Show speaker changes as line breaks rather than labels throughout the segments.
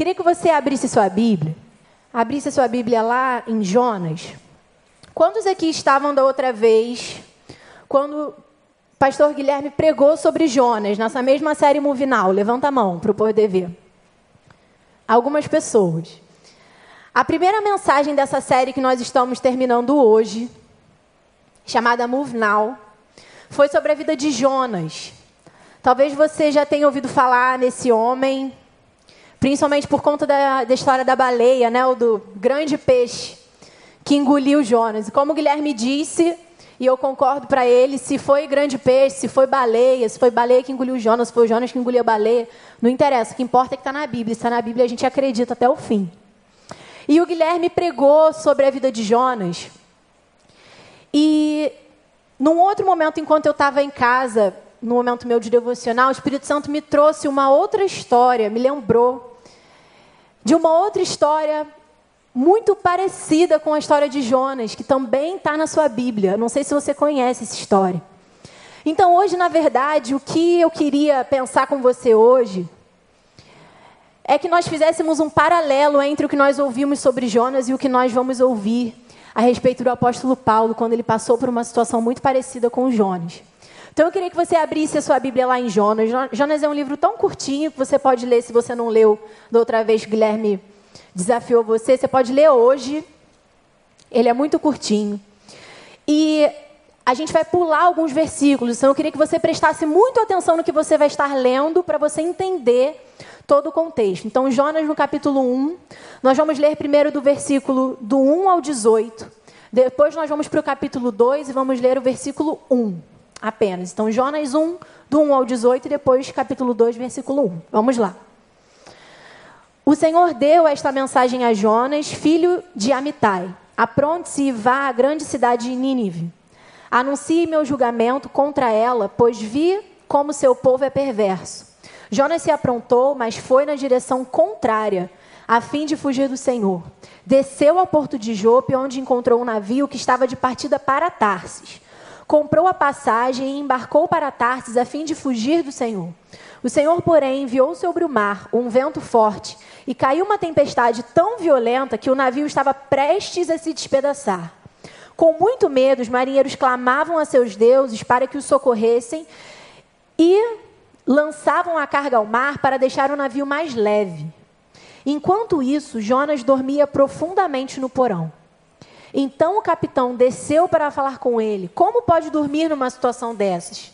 Queria que você abrisse sua Bíblia. Abrisse sua Bíblia lá em Jonas. Quantos aqui estavam da outra vez, quando o pastor Guilherme pregou sobre Jonas, nessa mesma série Movinal? Levanta a mão para o poder ver. Algumas pessoas. A primeira mensagem dessa série que nós estamos terminando hoje, chamada Move Now, foi sobre a vida de Jonas. Talvez você já tenha ouvido falar nesse homem, principalmente por conta da, da história da baleia, né, o do grande peixe que engoliu Jonas. E como o Guilherme disse, e eu concordo para ele, se foi grande peixe, se foi baleia, se foi baleia que engoliu Jonas, se foi Jonas que engoliu a baleia, não interessa. O que importa é que está na Bíblia. Se está na Bíblia, a gente acredita até o fim. E o Guilherme pregou sobre a vida de Jonas. E num outro momento, enquanto eu estava em casa, no momento meu de devocional, o Espírito Santo me trouxe uma outra história, me lembrou de uma outra história muito parecida com a história de Jonas, que também está na sua Bíblia. Não sei se você conhece essa história. Então, hoje, na verdade, o que eu queria pensar com você hoje é que nós fizéssemos um paralelo entre o que nós ouvimos sobre Jonas e o que nós vamos ouvir a respeito do apóstolo Paulo, quando ele passou por uma situação muito parecida com Jonas. Então eu queria que você abrisse a sua Bíblia lá em Jonas. Jonas é um livro tão curtinho que você pode ler se você não leu da outra vez Guilherme desafiou você. Você pode ler hoje. Ele é muito curtinho. E a gente vai pular alguns versículos. Então eu queria que você prestasse muito atenção no que você vai estar lendo para você entender todo o contexto. Então, Jonas no capítulo 1, nós vamos ler primeiro do versículo do 1 ao 18. Depois nós vamos para o capítulo 2 e vamos ler o versículo 1 apenas. Então, Jonas 1, do 1 ao 18 e depois capítulo 2, versículo 1. Vamos lá. O Senhor deu esta mensagem a Jonas, filho de Amitai. Apronte-se e vá à grande cidade de Nínive. Anuncie meu julgamento contra ela, pois vi como seu povo é perverso. Jonas se aprontou, mas foi na direção contrária, a fim de fugir do Senhor. Desceu ao porto de Jope, onde encontrou um navio que estava de partida para Tarsis. Comprou a passagem e embarcou para Tarsis a fim de fugir do Senhor. O Senhor, porém, enviou sobre o mar um vento forte e caiu uma tempestade tão violenta que o navio estava prestes a se despedaçar. Com muito medo, os marinheiros clamavam a seus deuses para que os socorressem e lançavam a carga ao mar para deixar o navio mais leve. Enquanto isso, Jonas dormia profundamente no porão. Então o capitão desceu para falar com ele. Como pode dormir numa situação dessas?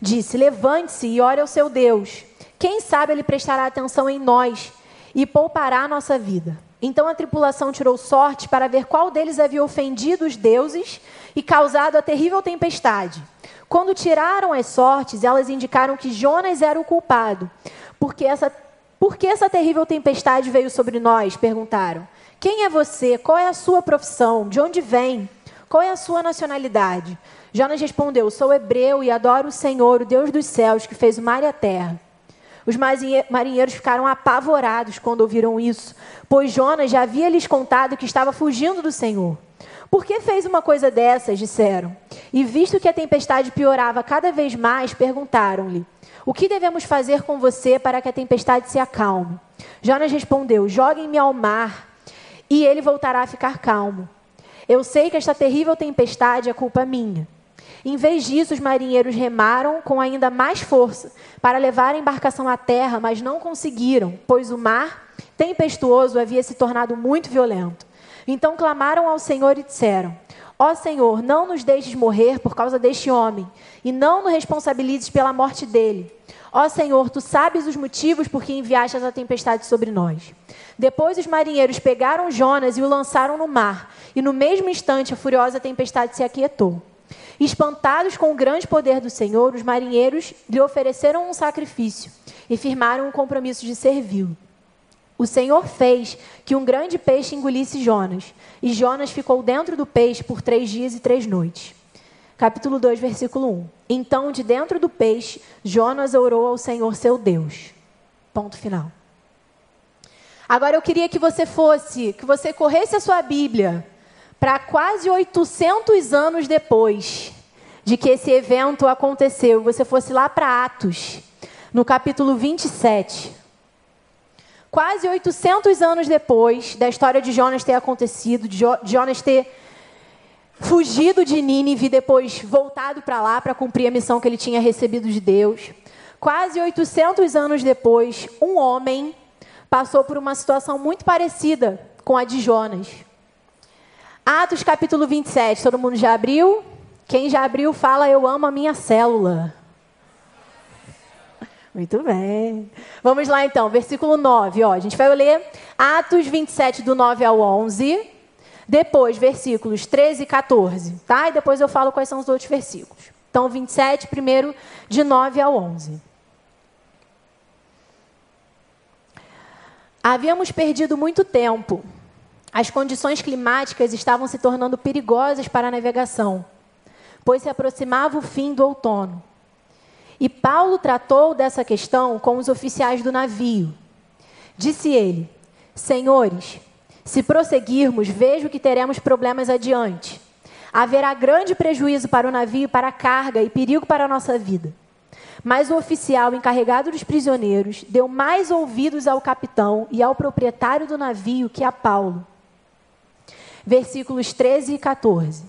Disse: Levante-se e ore ao seu Deus. Quem sabe ele prestará atenção em nós e poupará a nossa vida. Então a tripulação tirou sorte para ver qual deles havia ofendido os deuses e causado a terrível tempestade. Quando tiraram as sortes, elas indicaram que Jonas era o culpado. Porque essa, por que essa terrível tempestade veio sobre nós? Perguntaram. Quem é você? Qual é a sua profissão? De onde vem? Qual é a sua nacionalidade? Jonas respondeu: Sou hebreu e adoro o Senhor, o Deus dos céus, que fez o mar e a terra. Os marinheiros ficaram apavorados quando ouviram isso, pois Jonas já havia lhes contado que estava fugindo do Senhor. Por que fez uma coisa dessas? disseram. E visto que a tempestade piorava cada vez mais, perguntaram-lhe: O que devemos fazer com você para que a tempestade se acalme? Jonas respondeu: Joguem-me ao mar e ele voltará a ficar calmo. Eu sei que esta terrível tempestade é culpa minha. Em vez disso, os marinheiros remaram com ainda mais força para levar a embarcação à terra, mas não conseguiram, pois o mar tempestuoso havia se tornado muito violento. Então clamaram ao Senhor e disseram: Ó Senhor, não nos deixes morrer por causa deste homem, e não nos responsabilizes pela morte dele. Ó Senhor, tu sabes os motivos por que enviaste essa tempestade sobre nós. Depois os marinheiros pegaram Jonas e o lançaram no mar, e no mesmo instante a furiosa tempestade se aquietou. Espantados com o grande poder do Senhor, os marinheiros lhe ofereceram um sacrifício e firmaram um compromisso de servi-lo. O Senhor fez que um grande peixe engolisse Jonas, e Jonas ficou dentro do peixe por três dias e três noites. Capítulo 2, versículo 1. Então, de dentro do peixe, Jonas orou ao Senhor seu Deus. Ponto final. Agora eu queria que você fosse, que você corresse a sua Bíblia para quase 800 anos depois de que esse evento aconteceu. Você fosse lá para Atos, no capítulo 27. Quase 800 anos depois da história de Jonas ter acontecido, de Jonas ter fugido de Nínive depois voltado para lá para cumprir a missão que ele tinha recebido de Deus. Quase 800 anos depois, um homem passou por uma situação muito parecida com a de Jonas. Atos capítulo 27, todo mundo já abriu? Quem já abriu, fala: Eu amo a minha célula. Muito bem. Vamos lá então, versículo 9. Ó, a gente vai ler Atos 27, do 9 ao 11. Depois, versículos 13 e 14. Tá? E depois eu falo quais são os outros versículos. Então, 27, primeiro, de 9 ao 11. Havíamos perdido muito tempo. As condições climáticas estavam se tornando perigosas para a navegação, pois se aproximava o fim do outono. E Paulo tratou dessa questão com os oficiais do navio. Disse ele: Senhores, se prosseguirmos, vejo que teremos problemas adiante. Haverá grande prejuízo para o navio, para a carga e perigo para a nossa vida. Mas o oficial encarregado dos prisioneiros deu mais ouvidos ao capitão e ao proprietário do navio que a Paulo. Versículos 13 e 14.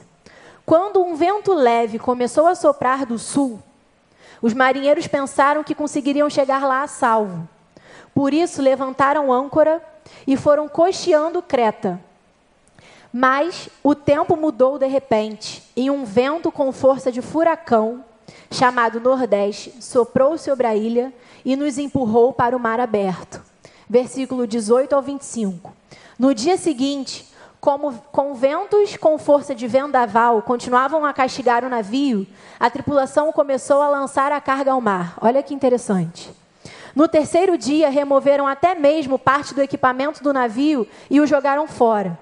Quando um vento leve começou a soprar do sul, os marinheiros pensaram que conseguiriam chegar lá a salvo. Por isso levantaram âncora e foram costeando Creta. Mas o tempo mudou de repente, e um vento com força de furacão, chamado Nordeste, soprou sobre a ilha e nos empurrou para o mar aberto. Versículo 18 ao 25. No dia seguinte, como com ventos com força de vendaval continuavam a castigar o navio, a tripulação começou a lançar a carga ao mar. Olha que interessante. No terceiro dia, removeram até mesmo parte do equipamento do navio e o jogaram fora.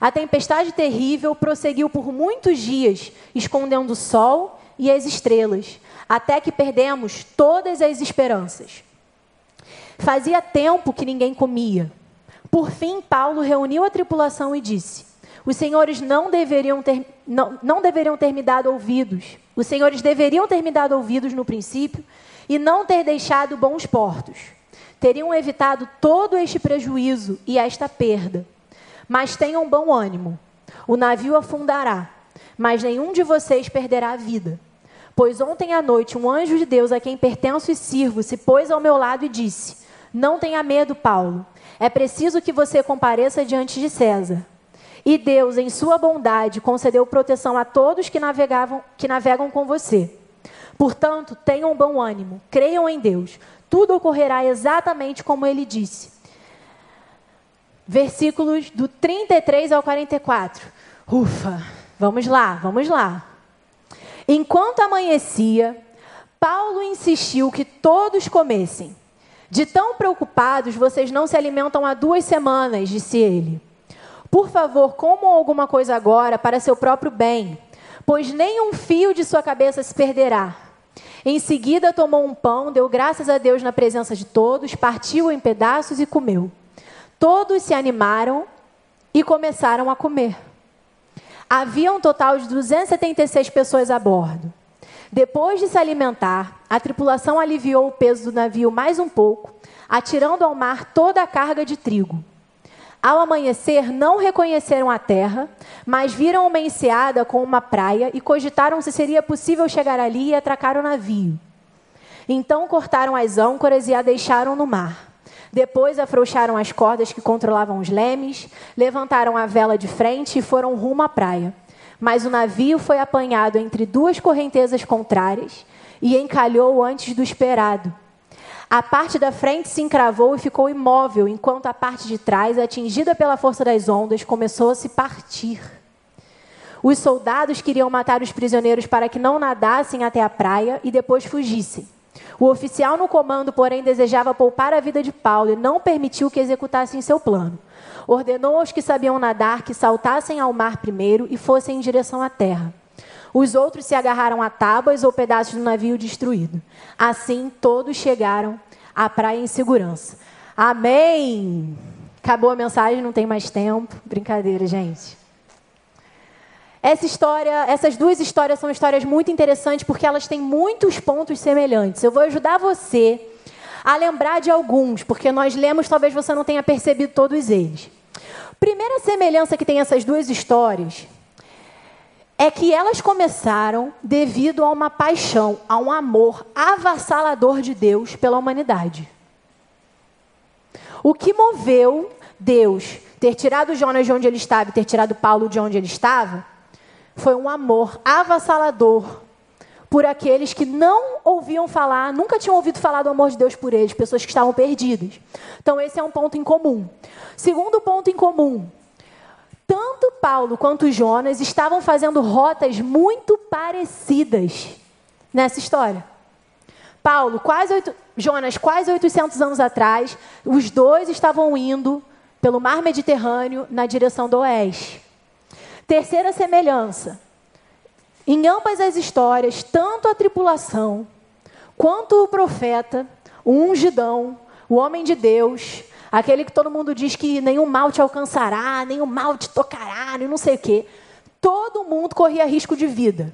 A tempestade terrível prosseguiu por muitos dias, escondendo o sol e as estrelas, até que perdemos todas as esperanças. Fazia tempo que ninguém comia. Por fim, Paulo reuniu a tripulação e disse: Os senhores não deveriam ter, não, não deveriam ter me dado ouvidos. Os senhores deveriam ter me dado ouvidos no princípio e não ter deixado bons portos. Teriam evitado todo este prejuízo e esta perda. Mas tenham bom ânimo. O navio afundará, mas nenhum de vocês perderá a vida. Pois ontem à noite um anjo de Deus a quem pertenço e sirvo se pôs ao meu lado e disse: Não tenha medo, Paulo. É preciso que você compareça diante de César. E Deus, em sua bondade, concedeu proteção a todos que, navegavam, que navegam com você. Portanto, tenham bom ânimo, creiam em Deus. Tudo ocorrerá exatamente como ele disse. Versículos do 33 ao 44. Ufa, vamos lá, vamos lá. Enquanto amanhecia, Paulo insistiu que todos comessem. De tão preocupados, vocês não se alimentam há duas semanas, disse ele. Por favor, comam alguma coisa agora para seu próprio bem, pois nem um fio de sua cabeça se perderá. Em seguida, tomou um pão, deu graças a Deus na presença de todos, partiu em pedaços e comeu. Todos se animaram e começaram a comer. Havia um total de 276 pessoas a bordo. Depois de se alimentar, a tripulação aliviou o peso do navio mais um pouco, atirando ao mar toda a carga de trigo. Ao amanhecer, não reconheceram a terra, mas viram uma enseada com uma praia e cogitaram se seria possível chegar ali e atracar o navio. Então cortaram as âncoras e a deixaram no mar. Depois afrouxaram as cordas que controlavam os lemes, levantaram a vela de frente e foram rumo à praia. Mas o navio foi apanhado entre duas correntezas contrárias e encalhou antes do esperado. A parte da frente se encravou e ficou imóvel, enquanto a parte de trás, atingida pela força das ondas, começou a se partir. Os soldados queriam matar os prisioneiros para que não nadassem até a praia e depois fugissem. O oficial no comando, porém, desejava poupar a vida de Paulo e não permitiu que executassem seu plano. Ordenou aos que sabiam nadar que saltassem ao mar primeiro e fossem em direção à terra. Os outros se agarraram a tábuas ou pedaços do navio destruído. Assim, todos chegaram à praia em segurança. Amém! Acabou a mensagem, não tem mais tempo. Brincadeira, gente. Essa história, essas duas histórias são histórias muito interessantes porque elas têm muitos pontos semelhantes. Eu vou ajudar você a lembrar de alguns, porque nós lemos, talvez você não tenha percebido todos eles. Primeira semelhança que tem essas duas histórias é que elas começaram devido a uma paixão, a um amor avassalador de Deus pela humanidade. O que moveu Deus ter tirado Jonas de onde ele estava e ter tirado Paulo de onde ele estava foi um amor avassalador por aqueles que não ouviam falar, nunca tinham ouvido falar do amor de Deus por eles, pessoas que estavam perdidas. Então, esse é um ponto em comum. Segundo ponto em comum, tanto Paulo quanto Jonas estavam fazendo rotas muito parecidas nessa história. Paulo, quase oito, Jonas, quase 800 anos atrás, os dois estavam indo pelo mar Mediterrâneo na direção do oeste. Terceira semelhança. Em ambas as histórias, tanto a tripulação quanto o profeta, o ungidão, o homem de Deus, Aquele que todo mundo diz que nenhum mal te alcançará, nenhum mal te tocará, nem não sei o quê. Todo mundo corria risco de vida.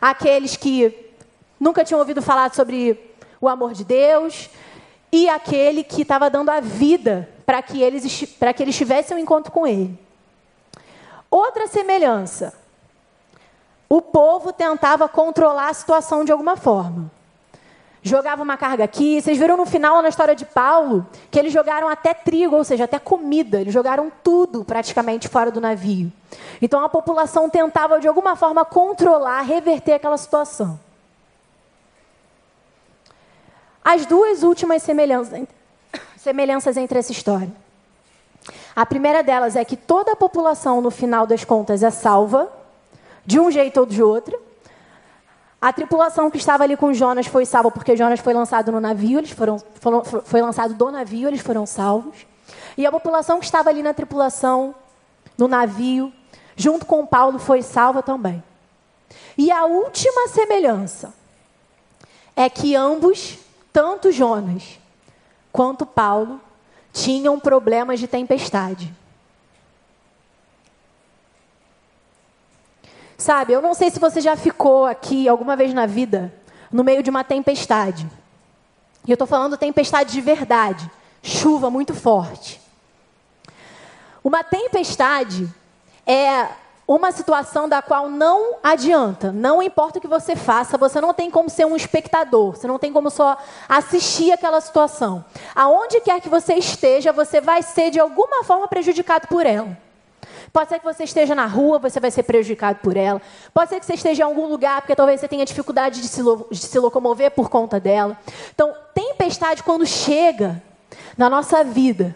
Aqueles que nunca tinham ouvido falar sobre o amor de Deus e aquele que estava dando a vida para que eles para que eles tivessem um encontro com ele. Outra semelhança. O povo tentava controlar a situação de alguma forma jogava uma carga aqui. Vocês viram no final, na história de Paulo, que eles jogaram até trigo, ou seja, até comida. Eles jogaram tudo praticamente fora do navio. Então a população tentava, de alguma forma, controlar, reverter aquela situação. As duas últimas semelhanças, semelhanças entre essa história. A primeira delas é que toda a população, no final das contas, é salva, de um jeito ou de outro. A tripulação que estava ali com Jonas foi salva porque Jonas foi lançado no navio, eles foram, foram, foi lançado do navio, eles foram salvos. E a população que estava ali na tripulação, no navio, junto com Paulo, foi salva também. E a última semelhança é que ambos, tanto Jonas quanto Paulo, tinham problemas de tempestade. Sabe, eu não sei se você já ficou aqui alguma vez na vida no meio de uma tempestade. E eu estou falando tempestade de verdade, chuva muito forte. Uma tempestade é uma situação da qual não adianta, não importa o que você faça, você não tem como ser um espectador, você não tem como só assistir aquela situação. Aonde quer que você esteja, você vai ser de alguma forma prejudicado por ela. Pode ser que você esteja na rua, você vai ser prejudicado por ela. Pode ser que você esteja em algum lugar, porque talvez você tenha dificuldade de se, de se locomover por conta dela. Então, tempestade, quando chega na nossa vida,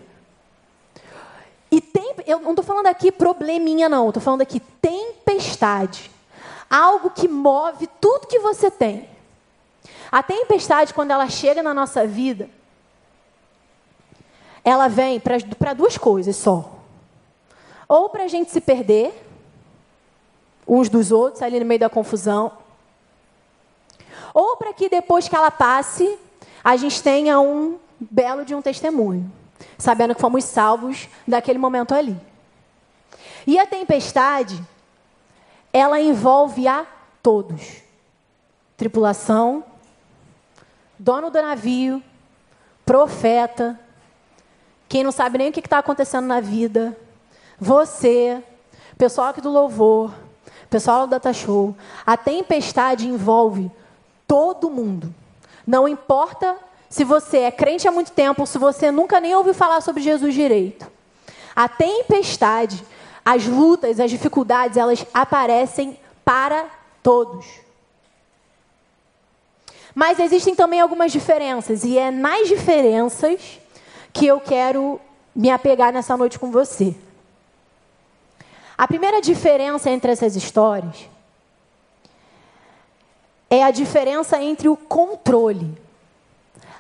e tem, eu não estou falando aqui probleminha, não. Estou falando aqui tempestade. Algo que move tudo que você tem. A tempestade, quando ela chega na nossa vida, ela vem para duas coisas só. Ou para a gente se perder, uns dos outros, ali no meio da confusão. Ou para que depois que ela passe, a gente tenha um belo de um testemunho, sabendo que fomos salvos daquele momento ali. E a tempestade, ela envolve a todos: tripulação, dono do navio, profeta, quem não sabe nem o que está acontecendo na vida, você, pessoal aqui do louvor, pessoal do Data Show, a tempestade envolve todo mundo. Não importa se você é crente há muito tempo ou se você nunca nem ouviu falar sobre Jesus direito. A tempestade, as lutas, as dificuldades, elas aparecem para todos. Mas existem também algumas diferenças, e é nas diferenças que eu quero me apegar nessa noite com você. A primeira diferença entre essas histórias é a diferença entre o controle.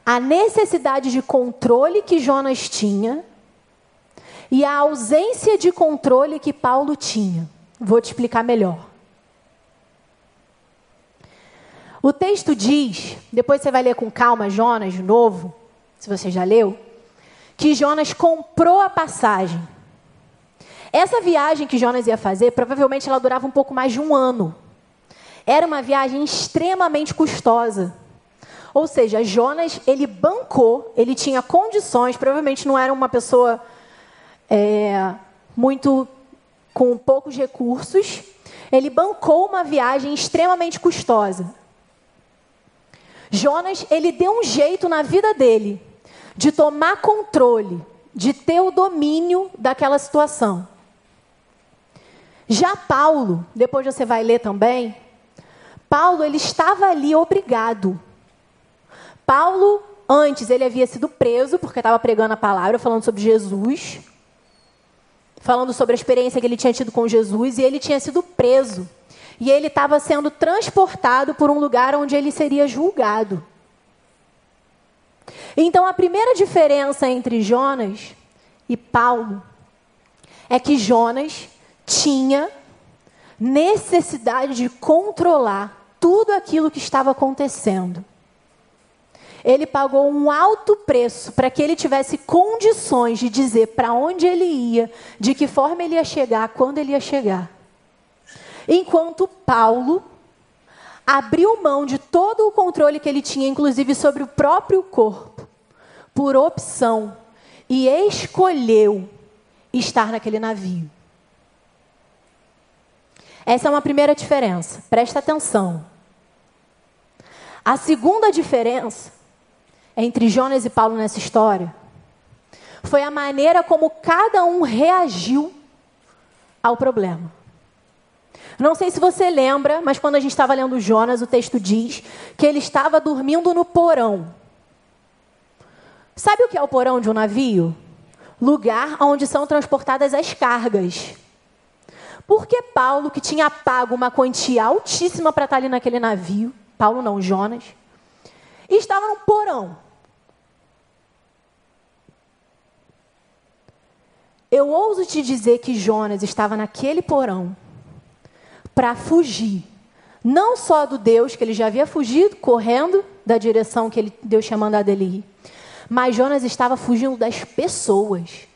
A necessidade de controle que Jonas tinha e a ausência de controle que Paulo tinha. Vou te explicar melhor. O texto diz, depois você vai ler com calma Jonas de novo, se você já leu, que Jonas comprou a passagem. Essa viagem que Jonas ia fazer, provavelmente ela durava um pouco mais de um ano. Era uma viagem extremamente custosa. Ou seja, Jonas, ele bancou, ele tinha condições, provavelmente não era uma pessoa é, muito com poucos recursos, ele bancou uma viagem extremamente custosa. Jonas, ele deu um jeito na vida dele de tomar controle, de ter o domínio daquela situação. Já Paulo, depois você vai ler também, Paulo ele estava ali obrigado. Paulo, antes ele havia sido preso porque estava pregando a palavra, falando sobre Jesus, falando sobre a experiência que ele tinha tido com Jesus, e ele tinha sido preso. E ele estava sendo transportado por um lugar onde ele seria julgado. Então a primeira diferença entre Jonas e Paulo é que Jonas tinha necessidade de controlar tudo aquilo que estava acontecendo. Ele pagou um alto preço para que ele tivesse condições de dizer para onde ele ia, de que forma ele ia chegar, quando ele ia chegar. Enquanto Paulo abriu mão de todo o controle que ele tinha, inclusive sobre o próprio corpo, por opção, e escolheu estar naquele navio. Essa é uma primeira diferença, presta atenção. A segunda diferença entre Jonas e Paulo nessa história foi a maneira como cada um reagiu ao problema. Não sei se você lembra, mas quando a gente estava lendo Jonas, o texto diz que ele estava dormindo no porão. Sabe o que é o porão de um navio? Lugar onde são transportadas as cargas. Porque Paulo, que tinha pago uma quantia altíssima para estar ali naquele navio, Paulo não, Jonas, estava num porão. Eu ouso te dizer que Jonas estava naquele porão para fugir, não só do Deus, que ele já havia fugido, correndo da direção que ele, Deus tinha mandado ele ir, mas Jonas estava fugindo das pessoas.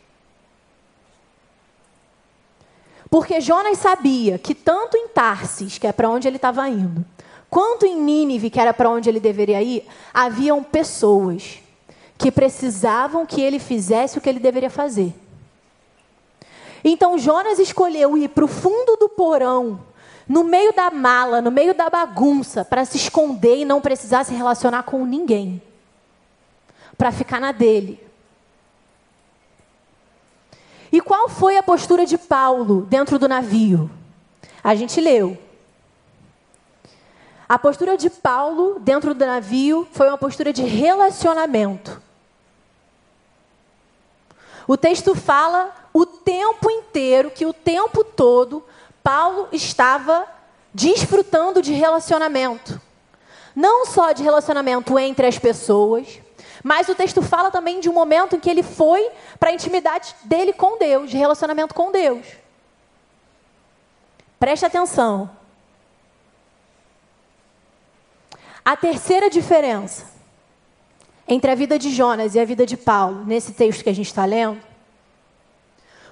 Porque Jonas sabia que tanto em Tarsis, que é para onde ele estava indo, quanto em Nínive, que era para onde ele deveria ir, haviam pessoas que precisavam que ele fizesse o que ele deveria fazer. Então Jonas escolheu ir para o fundo do porão, no meio da mala, no meio da bagunça, para se esconder e não precisar se relacionar com ninguém. Para ficar na dele. E qual foi a postura de Paulo dentro do navio? A gente leu. A postura de Paulo dentro do navio foi uma postura de relacionamento. O texto fala o tempo inteiro que o tempo todo Paulo estava desfrutando de relacionamento. Não só de relacionamento entre as pessoas, mas o texto fala também de um momento em que ele foi para a intimidade dele com Deus, de relacionamento com Deus. Preste atenção. A terceira diferença entre a vida de Jonas e a vida de Paulo, nesse texto que a gente está lendo,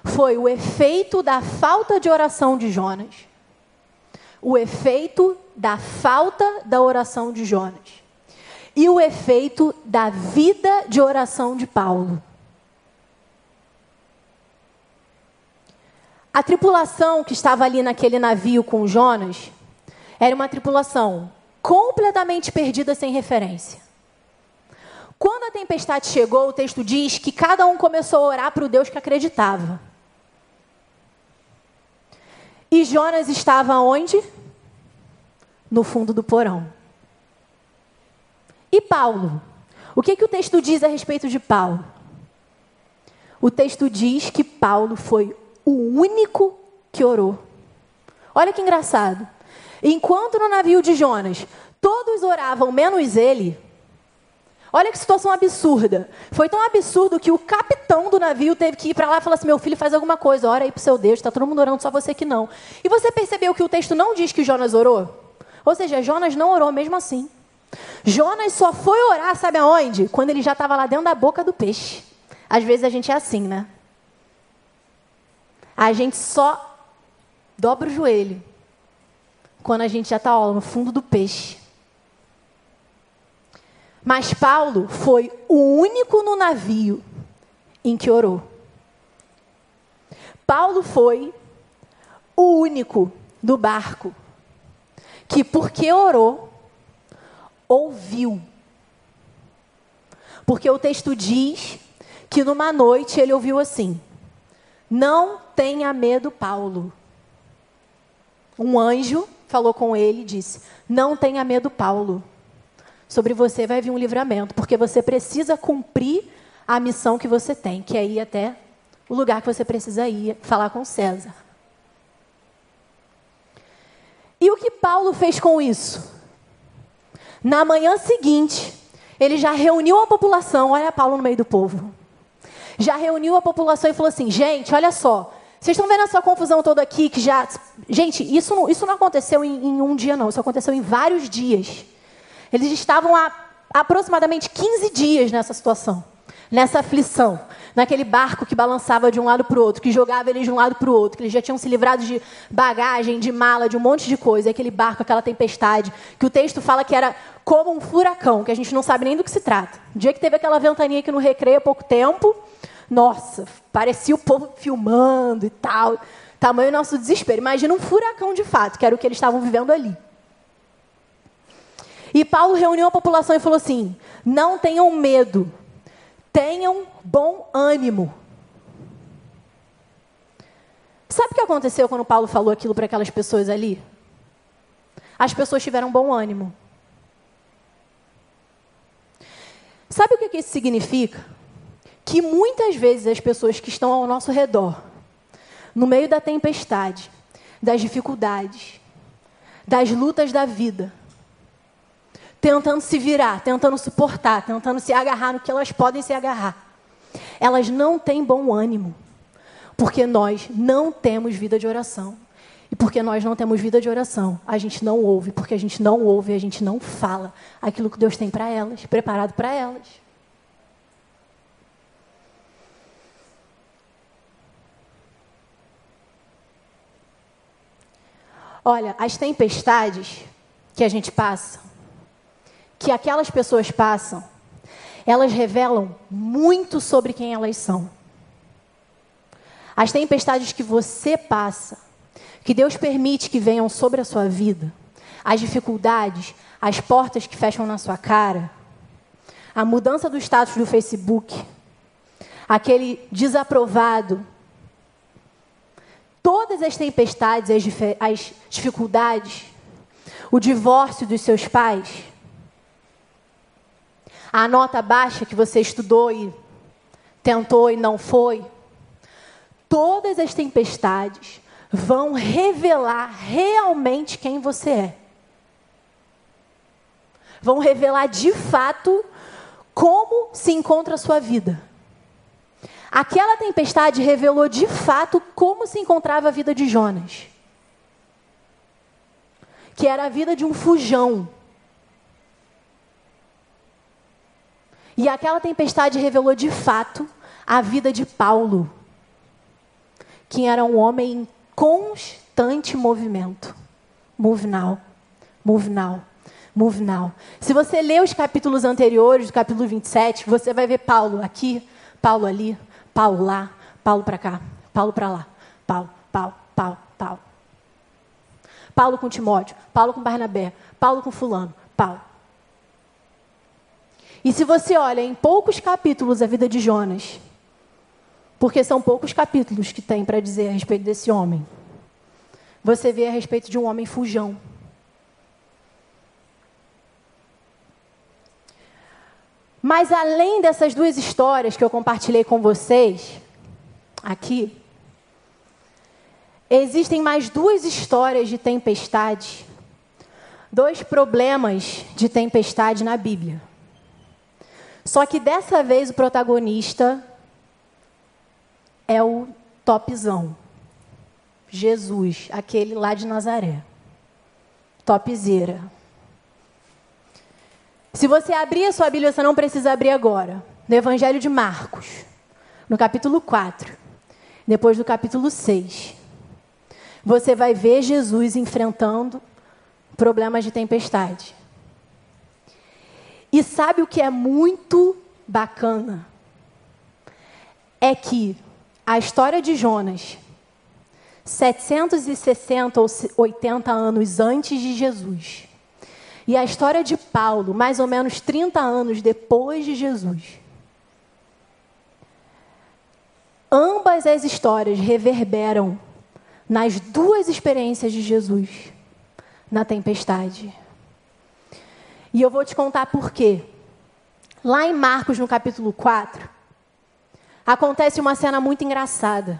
foi o efeito da falta de oração de Jonas. O efeito da falta da oração de Jonas e o efeito da vida de oração de Paulo. A tripulação que estava ali naquele navio com Jonas era uma tripulação completamente perdida sem referência. Quando a tempestade chegou, o texto diz que cada um começou a orar para o Deus que acreditava. E Jonas estava onde? No fundo do porão. E Paulo? O que, que o texto diz a respeito de Paulo? O texto diz que Paulo foi o único que orou. Olha que engraçado. Enquanto no navio de Jonas todos oravam, menos ele. Olha que situação absurda. Foi tão absurdo que o capitão do navio teve que ir para lá e falar assim: meu filho, faz alguma coisa, ora aí para seu Deus, está todo mundo orando, só você que não. E você percebeu que o texto não diz que Jonas orou? Ou seja, Jonas não orou mesmo assim. Jonas só foi orar, sabe aonde? Quando ele já estava lá dentro da boca do peixe. Às vezes a gente é assim, né? A gente só dobra o joelho quando a gente já está no fundo do peixe. Mas Paulo foi o único no navio em que orou. Paulo foi o único do barco que, porque orou, ouviu. Porque o texto diz que numa noite ele ouviu assim: Não tenha medo, Paulo. Um anjo falou com ele e disse: Não tenha medo, Paulo. Sobre você vai vir um livramento, porque você precisa cumprir a missão que você tem, que é ir até o lugar que você precisa ir, falar com César. E o que Paulo fez com isso? Na manhã seguinte, ele já reuniu a população, olha Paulo no meio do povo. Já reuniu a população e falou assim: gente, olha só, vocês estão vendo essa confusão toda aqui que já. Gente, isso não, isso não aconteceu em, em um dia, não, isso aconteceu em vários dias. Eles estavam há aproximadamente 15 dias nessa situação, nessa aflição naquele barco que balançava de um lado para o outro, que jogava eles de um lado para o outro, que eles já tinham se livrado de bagagem, de mala, de um monte de coisa, aquele barco, aquela tempestade, que o texto fala que era como um furacão, que a gente não sabe nem do que se trata. O dia que teve aquela ventania aqui no recreio há pouco tempo, nossa, parecia o povo filmando e tal. Tamanho nosso desespero. Imagina um furacão de fato, que era o que eles estavam vivendo ali. E Paulo reuniu a população e falou assim: não tenham medo, Tenham bom ânimo. Sabe o que aconteceu quando Paulo falou aquilo para aquelas pessoas ali? As pessoas tiveram bom ânimo. Sabe o que isso significa? Que muitas vezes as pessoas que estão ao nosso redor, no meio da tempestade, das dificuldades, das lutas da vida, tentando se virar, tentando suportar, tentando se agarrar no que elas podem se agarrar. Elas não têm bom ânimo, porque nós não temos vida de oração. E porque nós não temos vida de oração, a gente não ouve, porque a gente não ouve, a gente não fala aquilo que Deus tem para elas, preparado para elas. Olha, as tempestades que a gente passa, que aquelas pessoas passam, elas revelam muito sobre quem elas são. As tempestades que você passa, que Deus permite que venham sobre a sua vida, as dificuldades, as portas que fecham na sua cara, a mudança do status do Facebook, aquele desaprovado, todas as tempestades, as, as dificuldades, o divórcio dos seus pais, a nota baixa que você estudou e tentou e não foi. Todas as tempestades vão revelar realmente quem você é. Vão revelar de fato como se encontra a sua vida. Aquela tempestade revelou de fato como se encontrava a vida de Jonas. Que era a vida de um fujão E aquela tempestade revelou de fato a vida de Paulo, que era um homem em constante movimento. Move now, move now, move now. Se você ler os capítulos anteriores, do capítulo 27, você vai ver Paulo aqui, Paulo ali, Paulo lá, Paulo para cá, Paulo para lá, Paulo, Paulo, Paulo, Paulo. Paulo com Timóteo, Paulo com Barnabé, Paulo com fulano, Paulo. E se você olha em poucos capítulos a vida de Jonas, porque são poucos capítulos que tem para dizer a respeito desse homem, você vê a respeito de um homem fujão. Mas além dessas duas histórias que eu compartilhei com vocês aqui, existem mais duas histórias de tempestade, dois problemas de tempestade na Bíblia. Só que dessa vez o protagonista é o topzão. Jesus, aquele lá de Nazaré. Topzera. Se você abrir a sua Bíblia, você não precisa abrir agora. No Evangelho de Marcos, no capítulo 4, depois do capítulo 6, você vai ver Jesus enfrentando problemas de tempestade. E sabe o que é muito bacana? É que a história de Jonas, 760 ou 80 anos antes de Jesus, e a história de Paulo, mais ou menos 30 anos depois de Jesus, ambas as histórias reverberam nas duas experiências de Jesus na tempestade. E eu vou te contar por quê. Lá em Marcos, no capítulo 4, acontece uma cena muito engraçada.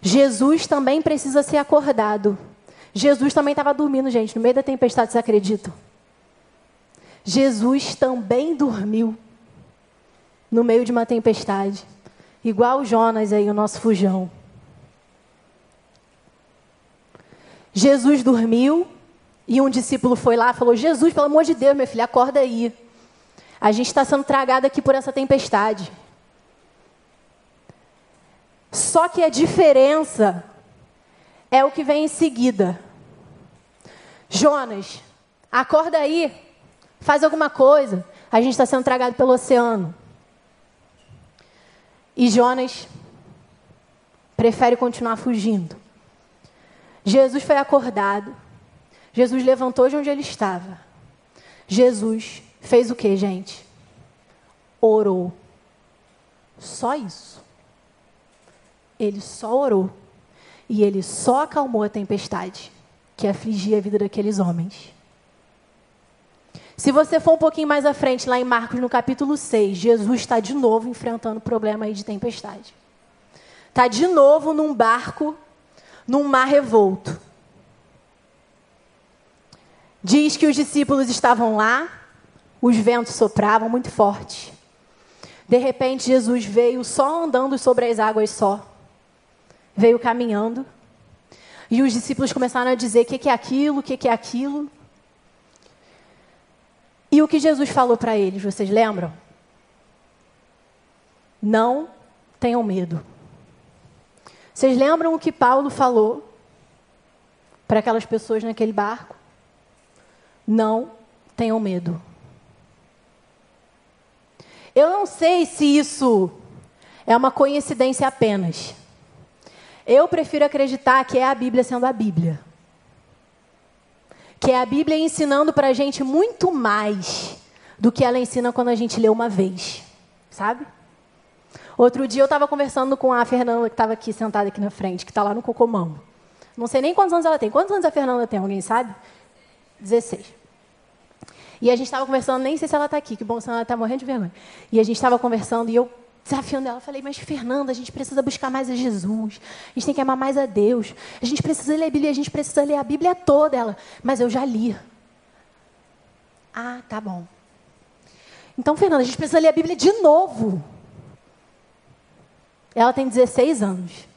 Jesus também precisa ser acordado. Jesus também estava dormindo, gente, no meio da tempestade, vocês acreditam? Jesus também dormiu no meio de uma tempestade, igual Jonas aí, o nosso fujão. Jesus dormiu e um discípulo foi lá e falou: Jesus, pelo amor de Deus, meu filho, acorda aí. A gente está sendo tragado aqui por essa tempestade. Só que a diferença é o que vem em seguida. Jonas, acorda aí, faz alguma coisa. A gente está sendo tragado pelo oceano. E Jonas prefere continuar fugindo. Jesus foi acordado. Jesus levantou de onde ele estava. Jesus fez o que, gente? Orou. Só isso. Ele só orou. E ele só acalmou a tempestade que afligia a vida daqueles homens. Se você for um pouquinho mais à frente, lá em Marcos, no capítulo 6, Jesus está de novo enfrentando o problema aí de tempestade. Está de novo num barco, num mar revolto. Diz que os discípulos estavam lá, os ventos sopravam muito forte. De repente, Jesus veio só andando sobre as águas só. Veio caminhando. E os discípulos começaram a dizer: o que, que é aquilo? O que, que é aquilo? E o que Jesus falou para eles, vocês lembram? Não tenham medo. Vocês lembram o que Paulo falou para aquelas pessoas naquele barco? Não tenham medo. Eu não sei se isso é uma coincidência apenas. Eu prefiro acreditar que é a Bíblia sendo a Bíblia. Que é a Bíblia ensinando para a gente muito mais do que ela ensina quando a gente lê uma vez. Sabe? Outro dia eu estava conversando com a Fernanda, que estava aqui sentada aqui na frente, que está lá no Cocomambo. Não sei nem quantos anos ela tem. Quantos anos a Fernanda tem? Alguém sabe? 16. E a gente estava conversando, nem sei se ela está aqui, que bom, senão ela está morrendo de vergonha. E a gente estava conversando e eu desafiando ela, falei, mas Fernanda, a gente precisa buscar mais a Jesus, a gente tem que amar mais a Deus, a gente precisa ler a Bíblia, a gente precisa ler a Bíblia toda, ela, mas eu já li. Ah, tá bom. Então, Fernanda, a gente precisa ler a Bíblia de novo. Ela tem 16 anos.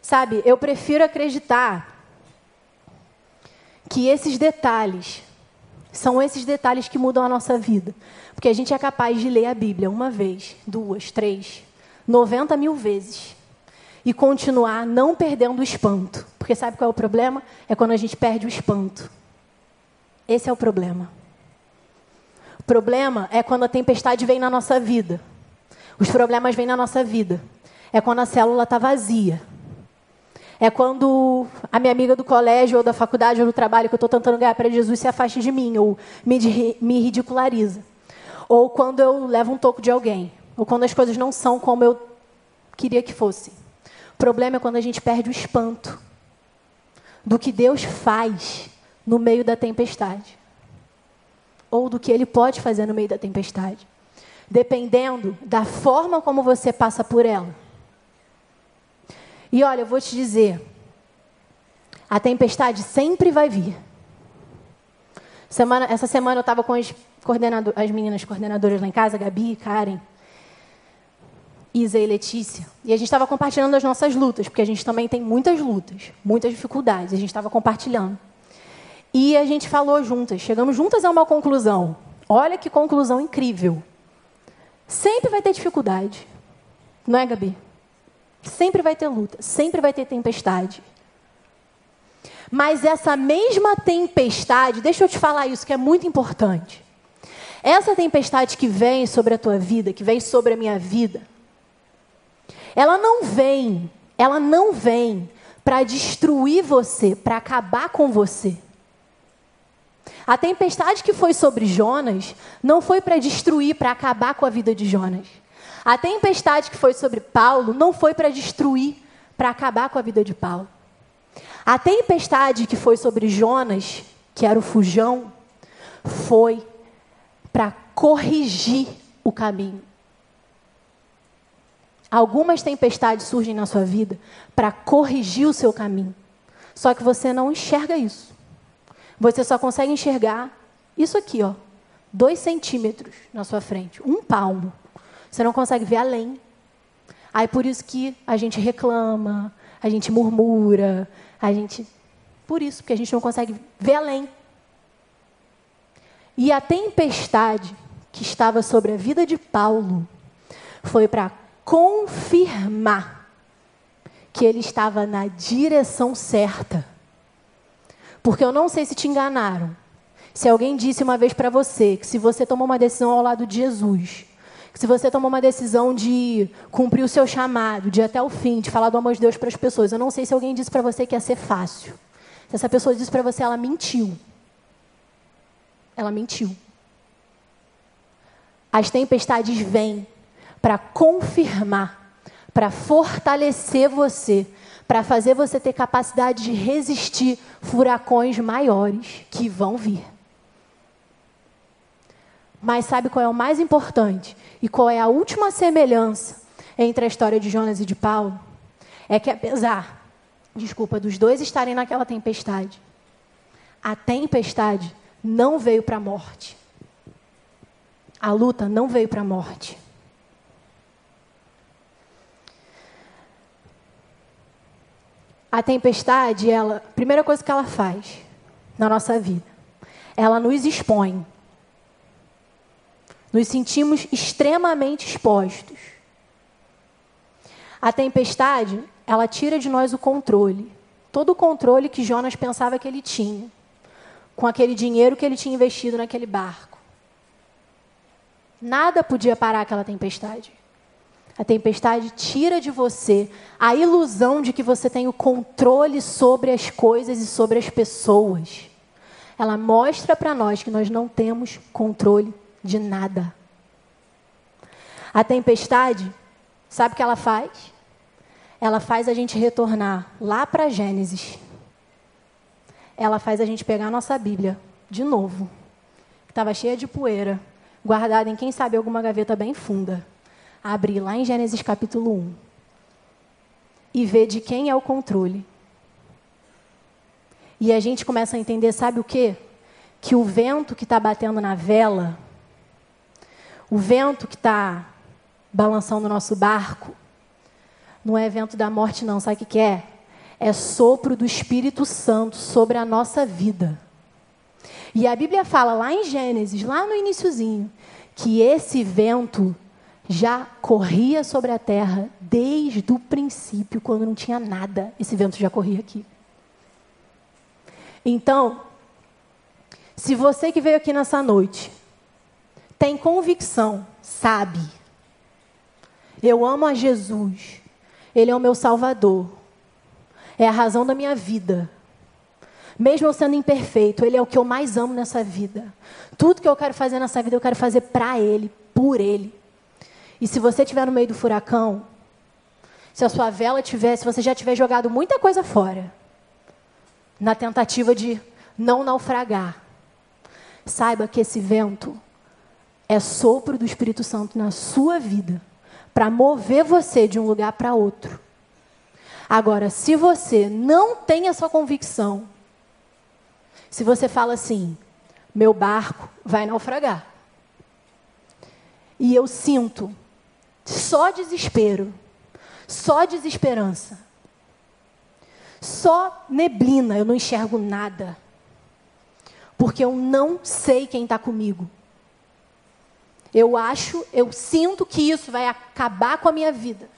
Sabe, eu prefiro acreditar que esses detalhes são esses detalhes que mudam a nossa vida. Porque a gente é capaz de ler a Bíblia uma vez, duas, três, 90 mil vezes e continuar não perdendo o espanto. Porque sabe qual é o problema? É quando a gente perde o espanto. Esse é o problema. O problema é quando a tempestade vem na nossa vida. Os problemas vêm na nossa vida. É quando a célula está vazia. É quando a minha amiga do colégio, ou da faculdade, ou do trabalho que eu estou tentando ganhar para Jesus se afasta de mim, ou me, me ridiculariza. Ou quando eu levo um toco de alguém. Ou quando as coisas não são como eu queria que fossem. O problema é quando a gente perde o espanto do que Deus faz no meio da tempestade. Ou do que Ele pode fazer no meio da tempestade. Dependendo da forma como você passa por ela. E olha, eu vou te dizer, a tempestade sempre vai vir. Semana, essa semana eu estava com as, as meninas coordenadoras lá em casa, Gabi, Karen, Isa e Letícia. E a gente estava compartilhando as nossas lutas, porque a gente também tem muitas lutas, muitas dificuldades. A gente estava compartilhando. E a gente falou juntas, chegamos juntas a uma conclusão. Olha que conclusão incrível. Sempre vai ter dificuldade. Não é, Gabi? Sempre vai ter luta, sempre vai ter tempestade. Mas essa mesma tempestade, deixa eu te falar isso que é muito importante. Essa tempestade que vem sobre a tua vida, que vem sobre a minha vida, ela não vem, ela não vem para destruir você, para acabar com você. A tempestade que foi sobre Jonas não foi para destruir, para acabar com a vida de Jonas. A tempestade que foi sobre Paulo não foi para destruir, para acabar com a vida de Paulo. A tempestade que foi sobre Jonas, que era o fujão, foi para corrigir o caminho. Algumas tempestades surgem na sua vida para corrigir o seu caminho. Só que você não enxerga isso. Você só consegue enxergar isso aqui, ó, dois centímetros na sua frente, um palmo. Você não consegue ver além. Aí por isso que a gente reclama, a gente murmura, a gente. Por isso, porque a gente não consegue ver além. E a tempestade que estava sobre a vida de Paulo foi para confirmar que ele estava na direção certa. Porque eu não sei se te enganaram. Se alguém disse uma vez para você que se você tomou uma decisão ao lado de Jesus, se você tomou uma decisão de cumprir o seu chamado, de ir até o fim, de falar do amor de Deus para as pessoas, eu não sei se alguém disse para você que ia ser fácil. Se essa pessoa disse para você, ela mentiu. Ela mentiu. As tempestades vêm para confirmar, para fortalecer você, para fazer você ter capacidade de resistir furacões maiores que vão vir. Mas sabe qual é o mais importante? E qual é a última semelhança entre a história de Jonas e de Paulo? É que apesar, desculpa, dos dois estarem naquela tempestade, a tempestade não veio para a morte. A luta não veio para a morte. A tempestade, ela, a primeira coisa que ela faz na nossa vida, ela nos expõe. Nos sentimos extremamente expostos. A tempestade, ela tira de nós o controle. Todo o controle que Jonas pensava que ele tinha com aquele dinheiro que ele tinha investido naquele barco. Nada podia parar aquela tempestade. A tempestade tira de você a ilusão de que você tem o controle sobre as coisas e sobre as pessoas. Ela mostra para nós que nós não temos controle de nada. A tempestade, sabe o que ela faz? Ela faz a gente retornar lá para Gênesis ela faz a gente pegar a nossa Bíblia de novo, que estava cheia de poeira, guardada em quem sabe alguma gaveta bem funda. Abrir lá em Gênesis capítulo 1 e ver de quem é o controle. E a gente começa a entender, sabe o quê? Que o vento que está batendo na vela, o vento que está balançando o nosso barco, não é vento da morte, não. Sabe o que, que é? é sopro do Espírito Santo sobre a nossa vida. E a Bíblia fala lá em Gênesis, lá no iníciozinho, que esse vento já corria sobre a terra desde o princípio, quando não tinha nada, esse vento já corria aqui. Então, se você que veio aqui nessa noite tem convicção, sabe, eu amo a Jesus, Ele é o meu Salvador, é a razão da minha vida. Mesmo eu sendo imperfeito, Ele é o que eu mais amo nessa vida. Tudo que eu quero fazer nessa vida, eu quero fazer para Ele, por Ele. E se você estiver no meio do furacão, se a sua vela tiver, se você já tiver jogado muita coisa fora, na tentativa de não naufragar, saiba que esse vento é sopro do Espírito Santo na sua vida para mover você de um lugar para outro. Agora, se você não tem essa convicção, se você fala assim, meu barco vai naufragar, e eu sinto só desespero, só desesperança, só neblina, eu não enxergo nada, porque eu não sei quem está comigo. Eu acho, eu sinto que isso vai acabar com a minha vida.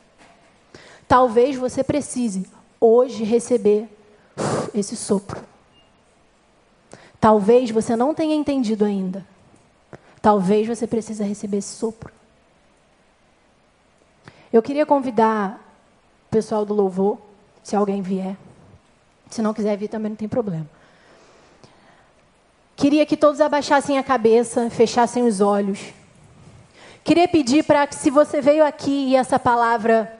Talvez você precise hoje receber esse sopro. Talvez você não tenha entendido ainda. Talvez você precise receber esse sopro. Eu queria convidar o pessoal do louvor, se alguém vier. Se não quiser vir, também não tem problema. Queria que todos abaixassem a cabeça, fechassem os olhos. Queria pedir para que, se você veio aqui e essa palavra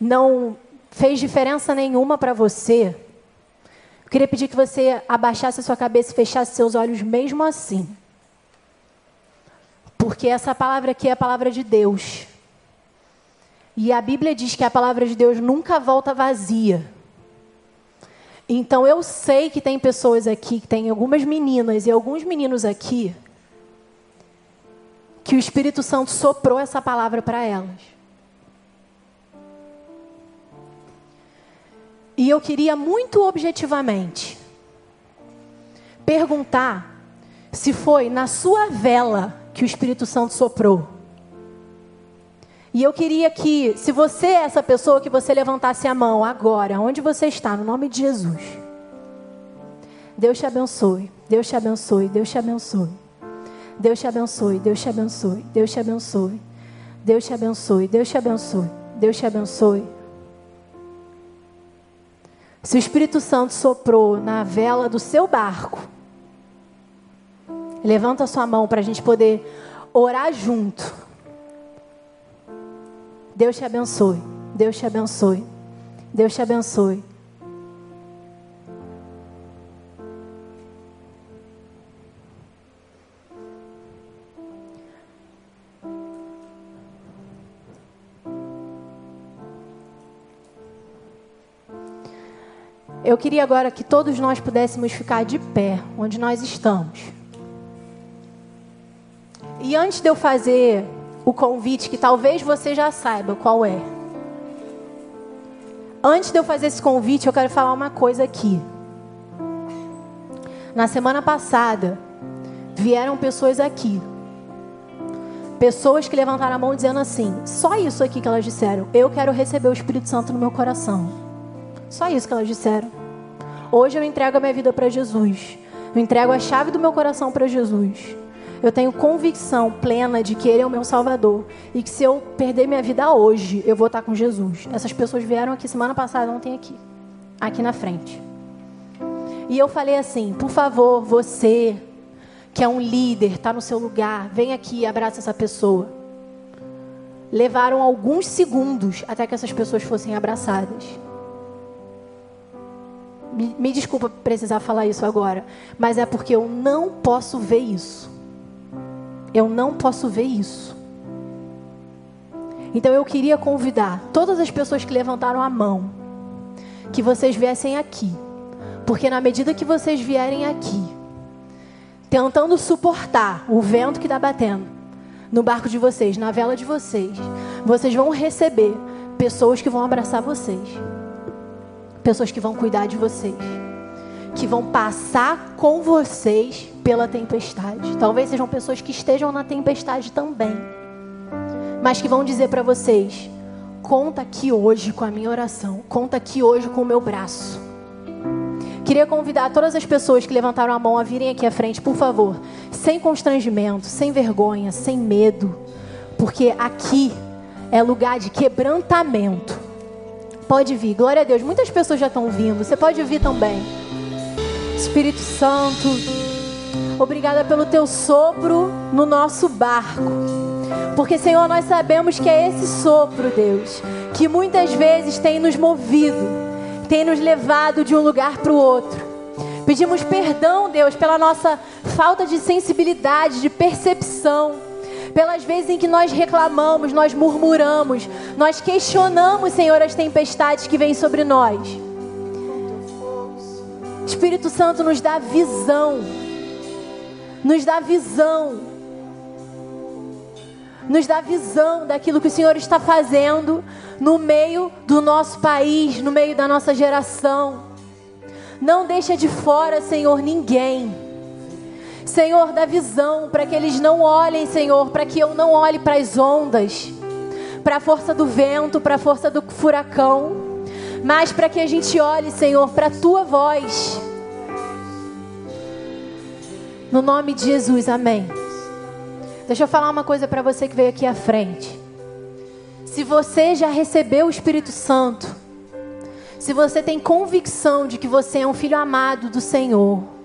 não fez diferença nenhuma para você, eu queria pedir que você abaixasse a sua cabeça e fechasse seus olhos mesmo assim. Porque essa palavra aqui é a palavra de Deus. E a Bíblia diz que a palavra de Deus nunca volta vazia. Então eu sei que tem pessoas aqui, que tem algumas meninas e alguns meninos aqui, que o Espírito Santo soprou essa palavra para elas. E eu queria muito objetivamente perguntar se foi na sua vela que o Espírito Santo soprou. E eu queria que, se você é essa pessoa, que você levantasse a mão agora, onde você está, no nome de Jesus. Deus te abençoe, Deus te abençoe, Deus te abençoe. Deus te abençoe, Deus te abençoe, Deus te abençoe. Deus te abençoe, Deus te abençoe, Deus te abençoe. Se o Espírito Santo soprou na vela do seu barco, levanta a sua mão para a gente poder orar junto. Deus te abençoe. Deus te abençoe. Deus te abençoe. Eu queria agora que todos nós pudéssemos ficar de pé onde nós estamos. E antes de eu fazer o convite que talvez você já saiba qual é. Antes de eu fazer esse convite, eu quero falar uma coisa aqui. Na semana passada, vieram pessoas aqui. Pessoas que levantaram a mão dizendo assim: só isso aqui que elas disseram. Eu quero receber o Espírito Santo no meu coração. Só isso que elas disseram. Hoje eu entrego a minha vida para Jesus. Eu entrego a chave do meu coração para Jesus. Eu tenho convicção plena de que Ele é o meu Salvador. E que se eu perder minha vida hoje, eu vou estar com Jesus. Essas pessoas vieram aqui semana passada, ontem aqui. Aqui na frente. E eu falei assim: por favor, você que é um líder, está no seu lugar, vem aqui e abraça essa pessoa. Levaram alguns segundos até que essas pessoas fossem abraçadas. Me, desculpa precisar falar isso agora, mas é porque eu não posso ver isso. Eu não posso ver isso. Então eu queria convidar todas as pessoas que levantaram a mão que vocês viessem aqui. Porque na medida que vocês vierem aqui, tentando suportar o vento que está batendo no barco de vocês, na vela de vocês, vocês vão receber pessoas que vão abraçar vocês, pessoas que vão cuidar de vocês, que vão passar com vocês pela tempestade. Talvez sejam pessoas que estejam na tempestade também, mas que vão dizer para vocês: conta aqui hoje com a minha oração, conta aqui hoje com o meu braço. Queria convidar todas as pessoas que levantaram a mão a virem aqui à frente, por favor, sem constrangimento, sem vergonha, sem medo, porque aqui é lugar de quebrantamento. Pode vir, glória a Deus. Muitas pessoas já estão vindo, você pode vir também. Espírito Santo. Obrigada pelo teu sopro no nosso barco. Porque, Senhor, nós sabemos que é esse sopro, Deus, que muitas vezes tem nos movido, tem nos levado de um lugar para o outro. Pedimos perdão, Deus, pela nossa falta de sensibilidade, de percepção, pelas vezes em que nós reclamamos, nós murmuramos, nós questionamos, Senhor, as tempestades que vêm sobre nós. Espírito Santo nos dá visão nos dá visão. Nos dá visão daquilo que o Senhor está fazendo no meio do nosso país, no meio da nossa geração. Não deixa de fora, Senhor, ninguém. Senhor, dá visão para que eles não olhem, Senhor, para que eu não olhe para as ondas, para a força do vento, para a força do furacão, mas para que a gente olhe, Senhor, para a tua voz. No nome de Jesus, amém. Deixa eu falar uma coisa para você que veio aqui à frente. Se você já recebeu o Espírito Santo, se você tem convicção de que você é um filho amado do Senhor,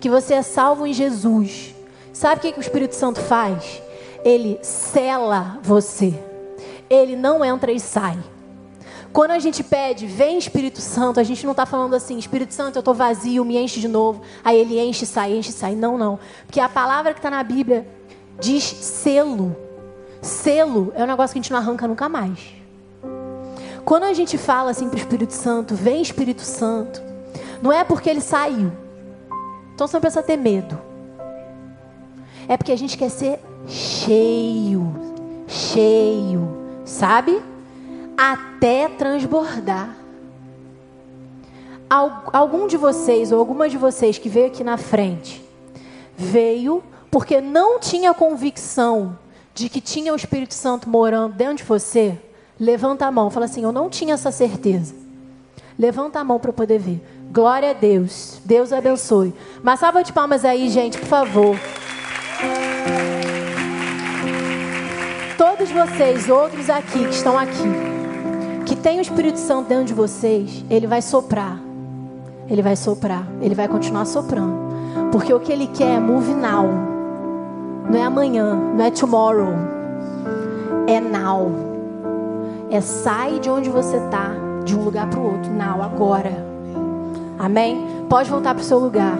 que você é salvo em Jesus, sabe o que, que o Espírito Santo faz? Ele cela você. Ele não entra e sai. Quando a gente pede, vem Espírito Santo, a gente não está falando assim, Espírito Santo, eu estou vazio, me enche de novo. Aí ele enche e sai, enche e sai. Não, não. Porque a palavra que está na Bíblia diz selo. Selo é um negócio que a gente não arranca nunca mais. Quando a gente fala assim para o Espírito Santo, vem Espírito Santo, não é porque ele saiu. Então você não precisa ter medo. É porque a gente quer ser cheio, cheio, sabe? até transbordar. Algum de vocês ou alguma de vocês que veio aqui na frente veio porque não tinha convicção de que tinha o Espírito Santo morando dentro de você, levanta a mão, fala assim: Eu não tinha essa certeza. Levanta a mão para poder ver. Glória a Deus. Deus abençoe. Uma salva de palmas aí, gente, por favor. Todos vocês, outros aqui que estão aqui, que tem o Espírito Santo dentro de vocês, ele vai soprar. Ele vai soprar. Ele vai continuar soprando. Porque o que ele quer é move now. Não é amanhã, não é tomorrow. É now. É sai de onde você está, de um lugar para o outro. Now, agora. Amém? Pode voltar para o seu lugar.